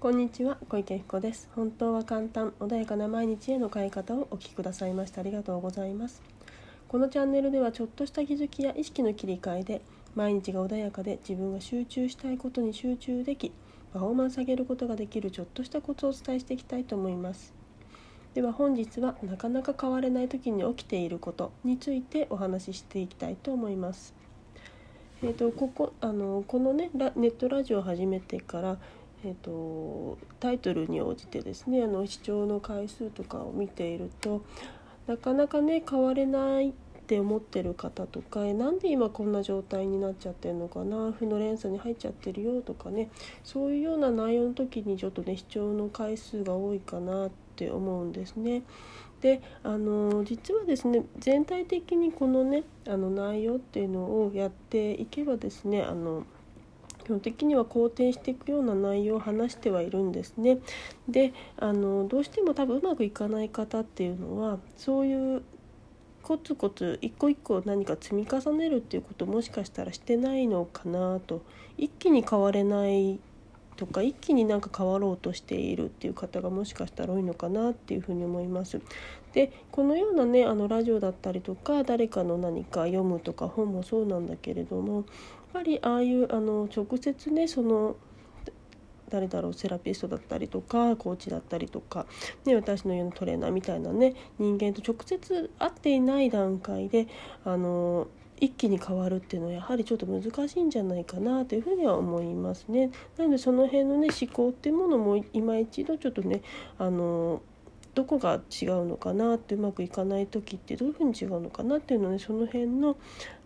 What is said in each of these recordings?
こんにちは小池彦です。本当は簡単穏やかな毎日への変え方をお聞きくださいましてありがとうございます。このチャンネルではちょっとした気づきや意識の切り替えで毎日が穏やかで自分が集中したいことに集中できパフォーマンス上げることができるちょっとしたコツをお伝えしていきたいと思います。では本日はなかなか変われない時に起きていることについてお話ししていきたいと思います。えーと、ここあのこのねネットラジオを始めてからえーと、タイトルに応じてですねあの視聴の回数とかを見ているとなかなかね変われないって思ってる方とかなんで今こんな状態になっちゃってるのかな負の連鎖に入っちゃってるよとかねそういうような内容の時にちょっとね視聴の回数が多いかなって思うんですね。であの実はですね全体的にこのねあの内容っていうのをやっていけばですねあの本的には好転していくような内容を話してはいるんですね。であのどうしても多分うまくいかない方っていうのはそういうコツコツ一個一個何か積み重ねるっていうこともしかしたらしてないのかなと一気に変われないとか一気になんか変わろうとしているっていう方がもしかしたら多いのかなっていうふうに思います。でこのようなねあのラジオだったりとか誰かの何か読むとか本もそうなんだけれどもぱりああいうあの直接ねその誰だろうセラピストだったりとかコーチだったりとか、ね、私のようなトレーナーみたいなね人間と直接会っていない段階であの一気に変わるっていうのはやはりちょっと難しいんじゃないかなというふうには思いますね。なのでその辺のね思考っていうものも今一度ちょっとねあのどこが違うのかなってうまくいかない時ってどういうふうに違うのかなっていうのねその辺の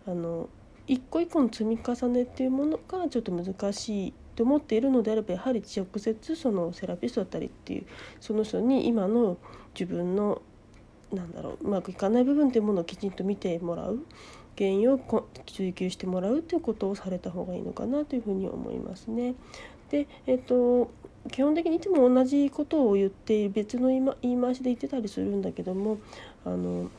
あの一個一個の積み重ねっていうものがちょっと難しいと思っているのであればやはり直接そのセラピストだったりっていうその人に今の自分のなんだろううまくいかない部分っていうものをきちんと見てもらう原因を追求してもらうということをされた方がいいのかなというふうに思いますね。で、えっと基本的にいつも同じことを言って別の言い回しで言ってたりするんだけどもあの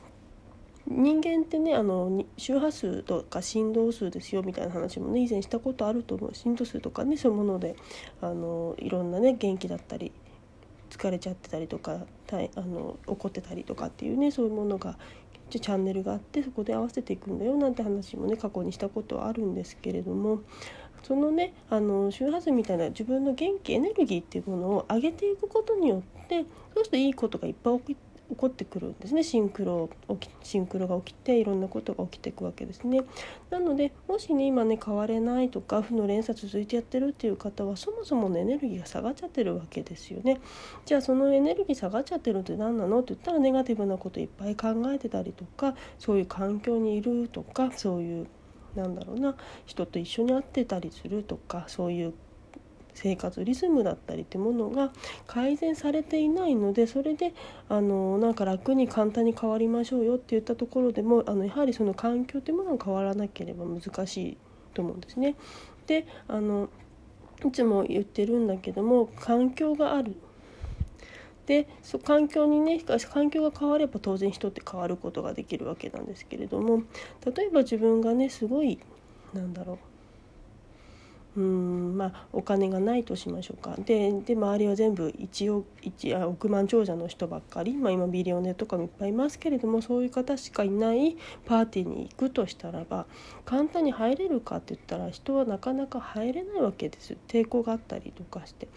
人間ってねあの周波数とか振動数ですよみたいな話もね以前したことあると思う。振動数とかねそういうものであのいろんなね元気だったり疲れちゃってたりとかたいあの怒ってたりとかっていうねそういうものがチャンネルがあってそこで合わせていくんだよなんて話もね過去にしたことはあるんですけれどもそのねあの周波数みたいな自分の元気エネルギーっていうものを上げていくことによってそうするといいことがいっぱい起き起こってくるんですねシンクロシンクロが起きていろんなことが起きていくわけですね。なのでもしね今ね変われないとか負の連鎖続いてやってるっていう方はそもそものエネルギーが下がっちゃってるわけですよね。じゃあそのエネルギー下がっちゃってるって何なの？って言ったらネガティブなこといっぱい考えてたりとかそういう環境にいるとかそういうなんだろうな人と一緒に会ってたりするとかそういう生活リズムだったりってものが改善されていないのでそれであのなんか楽に簡単に変わりましょうよって言ったところでもあのやはりその環境というものが変わらなければ難しいと思うんですね。であのいつも言ってるんだけども環境があるでそ環境にね環境が変われば当然人って変わることができるわけなんですけれども例えば自分がねすごいなんだろううんまあお金がないとしましょうか。でで周りは全部1億 ,1 億万長者の人ばっかり、まあ、今ビリオネとかもいっぱいいますけれどもそういう方しかいないパーティーに行くとしたらば簡単に入れるかって言ったら人はなかなか入れないわけです。抵抗があったりとかして。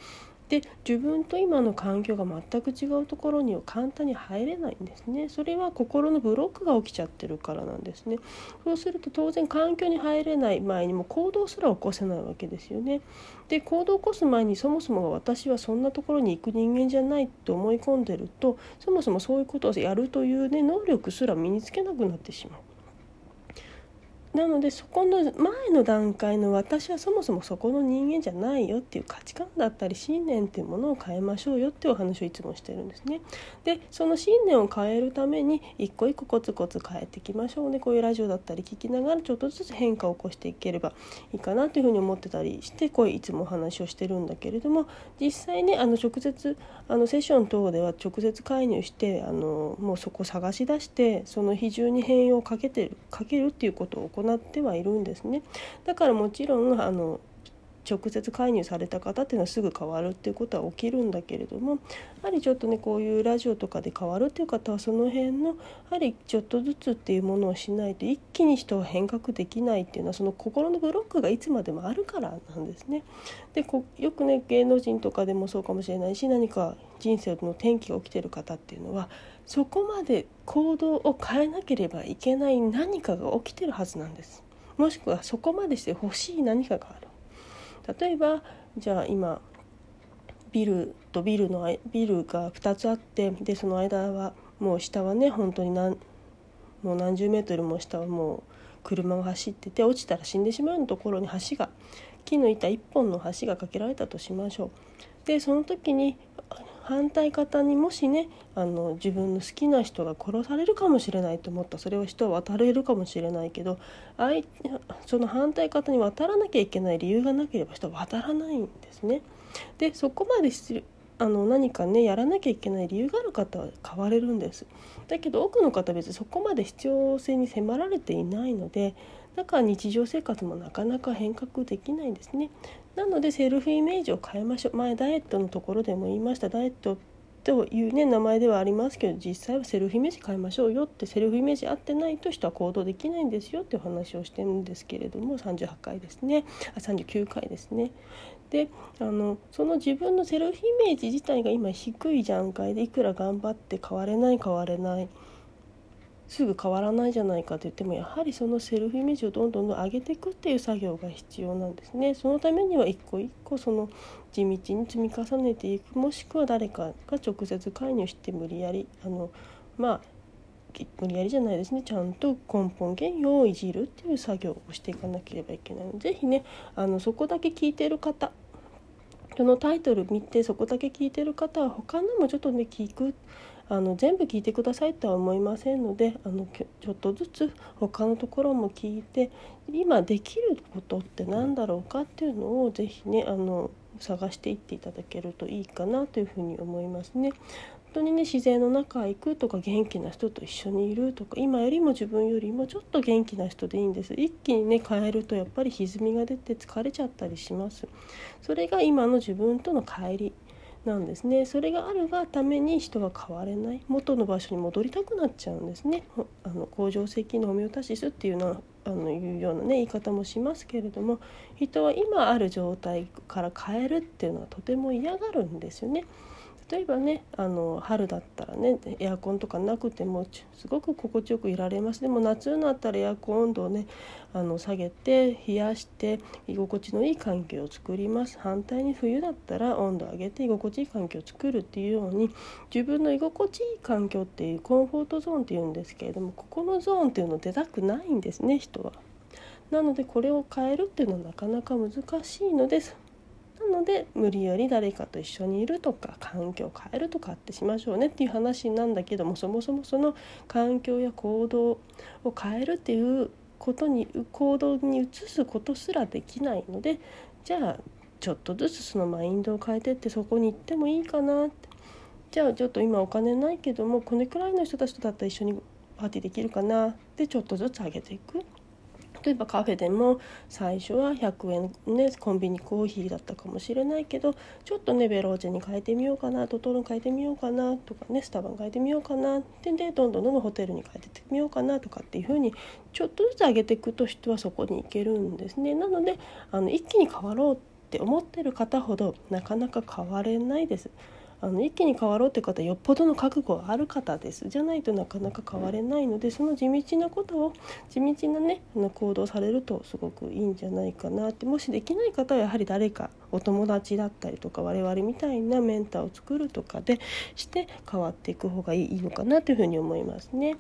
で自分と今の環境が全く違うところには簡単に入れないんですね。それは心のブロックが起きちゃってるからなんですね。そうすると当然環境に入れない前にも行動すら起こせないわけですよね。で行動を起こす前にそもそも私はそんなところに行く人間じゃないと思い込んでるとそもそもそういうことをやるというね能力すら身につけなくなってしまう。なのでそこの前の段階の私はそもそもそこの人間じゃないよっていう価値観だったり信念っていうものを変えましょうよっていうお話をいつもしてるんですね。でその信念を変えるために一個一個コツコツ変えていきましょうねこういうラジオだったり聞きながらちょっとずつ変化を起こしていければいいかなというふうに思ってたりしてこういつもお話をしてるんだけれども実際ねあの直接あのセッション等では直接介入してあのもうそこ探し出してその比重に変容をかけてるかけるっていうことを行ってはいるんですね。だからもちろんあの直接介入された方っていうのはすぐ変わるっていうことは起きるんだけれどもやはりちょっとねこういうラジオとかで変わるっていう方はその辺のやはりちょっとずつっていうものをしないと一気に人は変革できないっていうのはその心のブロックがいつまでもあるからなんですね。でこよくね芸能人とかでもそうかもしれないし何か人生の転機が起きてる方っていうのはそこまで行動を変えなければいけない何かが起きてるはずなんです。もしくはそこまでして欲しい何かがある。例えばじゃあ今ビルとビルのビルが2つあってでその間はもう下はね本当に何もう何十メートルも下はもう車が走ってて落ちたら死んでしまうようなところに橋が木の板1本の橋が架けられたとしましょう。でその時に反対方にもしねあの自分の好きな人が殺されるかもしれないと思ったそれは人は渡れるかもしれないけど相その反対方に渡らなきゃいけない理由がなければ人は渡らないんですね。でそこまであの何かねやらなきゃいけない理由がある方は変われるんです。だけど多くの方は別にそこまで必要性に迫られていないのでだから日常生活もなかなか変革できないんですね。なのでセルフイメージを変えましょう。前ダイエットのところでも言いました。ダイエットというね名前ではありますけど実際はセルフイメージ変えましょうよってセルフイメージ合ってないと人は行動できないんですよっていう話をしてるんですけれども38回ですね。あ39回ですね。であのその自分のセルフイメージ自体が今低い段階でいくら頑張って変われない変われない。すぐ変わらないじゃないかと言ってもやはりそのセルフイメージをどんどんどん上げていくっていう作業が必要なんですね。そのためには一個一個その地道に積み重ねていくもしくは誰かが直接介入して無理やりあのまあ無理やりじゃないですねちゃんと根本原因をいじるっていう作業をしていかなければいけないので是非ねあのそこだけ聞いてる方そのタイトル見てそこだけ聞いてる方は他のもちょっとね聞くあの全部聞いてくださいとは思いませんのであのちょっとずつ他のところも聞いて今できることって何だろうかっていうのを是非ねあの探していっていただけるといいかなというふうに思いますね。本当にね自然の中へ行くとか元気な人と一緒にいるとか今よりも自分よりもちょっと元気な人でいいんです。一気にね変えるとやっぱり歪みが出て疲れちゃったりします。それが今の自分との帰り。なんですね。それがあるがために人は変われない。元の場所に戻りたくなっちゃうんですね。あの甲状腺機能ホメオタシスっていうのはあのいうようなね言い方もしますけれども人は今ある状態から変えるっていうのはとても嫌がるんですよね。例えばねあの春だったらねエアコンとかなくてもすごく心地よくいられます。でも夏になったらエアコン温度をねあの下げて冷やして居心地のいい環境を作ります。反対に冬だったら温度を上げて居心地いい環境を作るっていうように自分の居心地いい環境っていうコンフォートゾーンっていうんですけれどもここのゾーンっていうの出たくないんですね人は。なのでこれを変えるっていうのはなかなか難しいのです。なので無理やり誰かと一緒にいるとか環境を変えるとかってしましょうねっていう話なんだけどもそもそもその環境や行動を変えるっていうことに行動に移すことすらできないのでじゃあちょっとずつそのマインドを変えてってそこに行ってもいいかなってじゃあちょっと今お金ないけどもこれくらいの人たちとだったら一緒にパーティーできるかなってちょっとずつ上げていく。例えばカフェでも最初は100円ねコンビニコーヒーだったかもしれないけどちょっとねベローチェに変えてみようかなトトロン変えてみようかなとかねスタバン変えてみようかなってでどんどんどんどんホテルに変えてみようかなとかっていう風にちょっとずつ上げていくと人はそこに行けるんですねなのであの一気に変わろうって思ってる方ほどなかなか変われないです。あの一気に変わろうって方よっぽどの覚悟がある方です。じゃないとなかなか変われないのでその地道なことを地道なね行動されるとすごくいいんじゃないかなって。もしできない方はやはり誰かお友達だったりとか我々みたいなメンターを作るとかでして変わっていく方がいいのかなというふうに思いますね。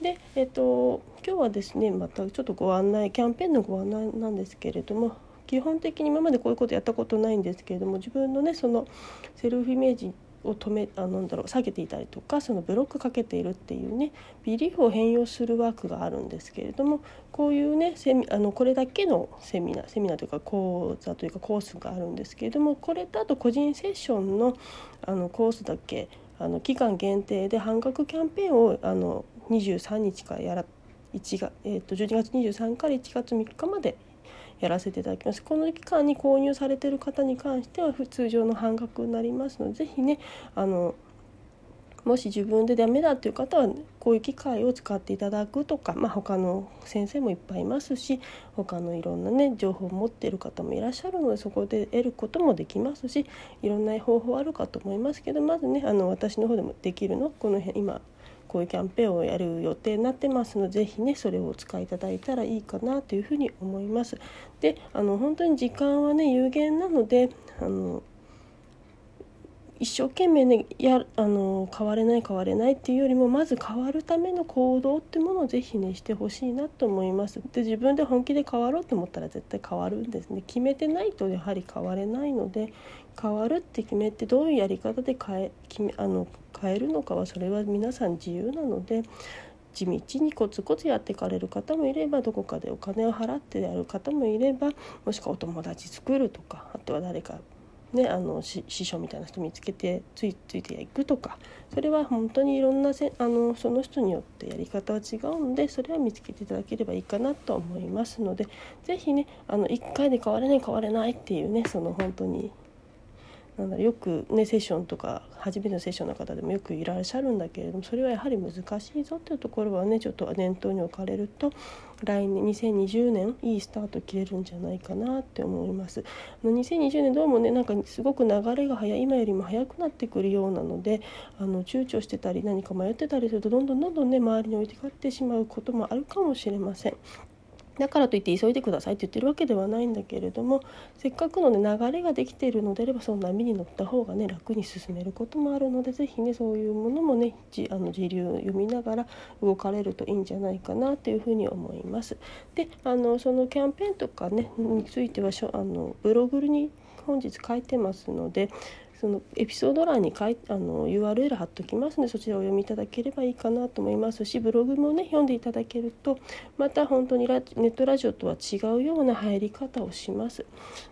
で、えっと、今日はですねまたちょっとご案内キャンペーンのご案内なんですけれども基本的に今までこういうことやったことないんですけれども自分のねそのセルフイメージを止めあなんだろう下げていたりとかそのブロックかけているっていうねビリーフを変容するワークがあるんですけれどもこういうねセミあのこれだけのセミナーセミナーというか講座というかコースがあるんですけれどもこれとあと個人セッションのあのコースだけあの期間限定で半額キャンペーンをあの23日からやら1が、えー、と12月23から1月3日までやらせていただきます。この期間に購入されてる方に関しては通常の半額になりますので是非ねあのもし自分でダメだっていう方はこういう機械を使っていただくとか、まあ、他の先生もいっぱいいますし他のいろんなね情報を持っている方もいらっしゃるのでそこで得ることもできますしいろんな方法あるかと思いますけどまずねあの私の方でもできるのこの辺今こういうキャンペーンをやる予定になってますので是非ねそれをお使いいただいたらいいかなというふうに思います。であの本当に時間はね有限なのであの一生懸命ねやあの変われない変われないっていうよりもまず変わるための行動ってものをぜひねしてほしいなと思います。で自分で本気で変わろうと思ったら絶対変わるんですね。決めてないとやはり変われないので変わるって決めてどういうやり方で変え決めあの変えるのかはそれは皆さん自由なので。地道にコツコツやっていかれる方もいればどこかでお金を払ってやる方もいればもしくはお友達作るとかあとは誰かね、あの師匠みたいな人見つけてついついていくとかそれは本当にいろんなせあのその人によってやり方は違うのでそれは見つけていただければいいかなと思いますので是非ねあの1回で変われない変われないっていうねその本当になんだよくねセッションとか初めてのセッションの方でもよくいらっしゃるんだけれどもそれはやはり難しいぞっていうところはねちょっと念頭に置かれると来年2020年いいスタート切れるんじゃないかなって思います。2020年どうもねなんかすごく流れが早い今よりも早くなってくるようなのであの躊躇してたり何か迷ってたりするとどんどんどんどんね周りに置いてかってしまうこともあるかもしれません。だからといって急いでくださいって言ってるわけではないんだけれどもせっかくの、ね、流れができているのであればその波に乗った方がね楽に進めることもあるので是非ねそういうものもねあの時流を読みながら動かれるといいんじゃないかなというふうに思います。であのそのキャンペーンとかねについてはあのブログに本日書いてますのでそのエピソード欄に書いあの URL 貼っときますのでそちらをお読みいただければいいかなと思います。しブログもね読んでいただけるとまた本当にネットラジオとは違うような入り方をします。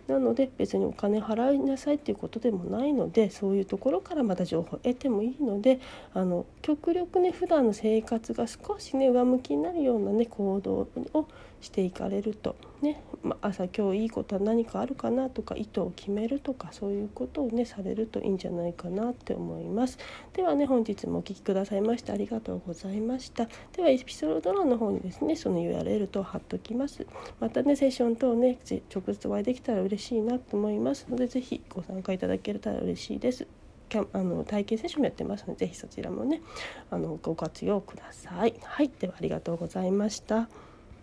なので別にお金払いなさいっていうことでもないのでそういうところからまた情報を得てもいいのであの極力ね普段の生活が少しね上向きになるようなね行動をしていかれると。ね、ま朝今日いいことは何かあるかなとか意図を決めるとかそういうことをねされるといいんじゃないかなって思います。ではね本日もお聴きくださいましてありがとうございました。ではエピソード欄の方にですねその URL と貼っときます。またねセッション等ね直接お会いできたら嬉しいなと思います。ので是非ご参加いただけたら嬉しいです。キャあの体験セッションもやってますので是非そちらもねあのご活用ください。はい、ではありがとうございました。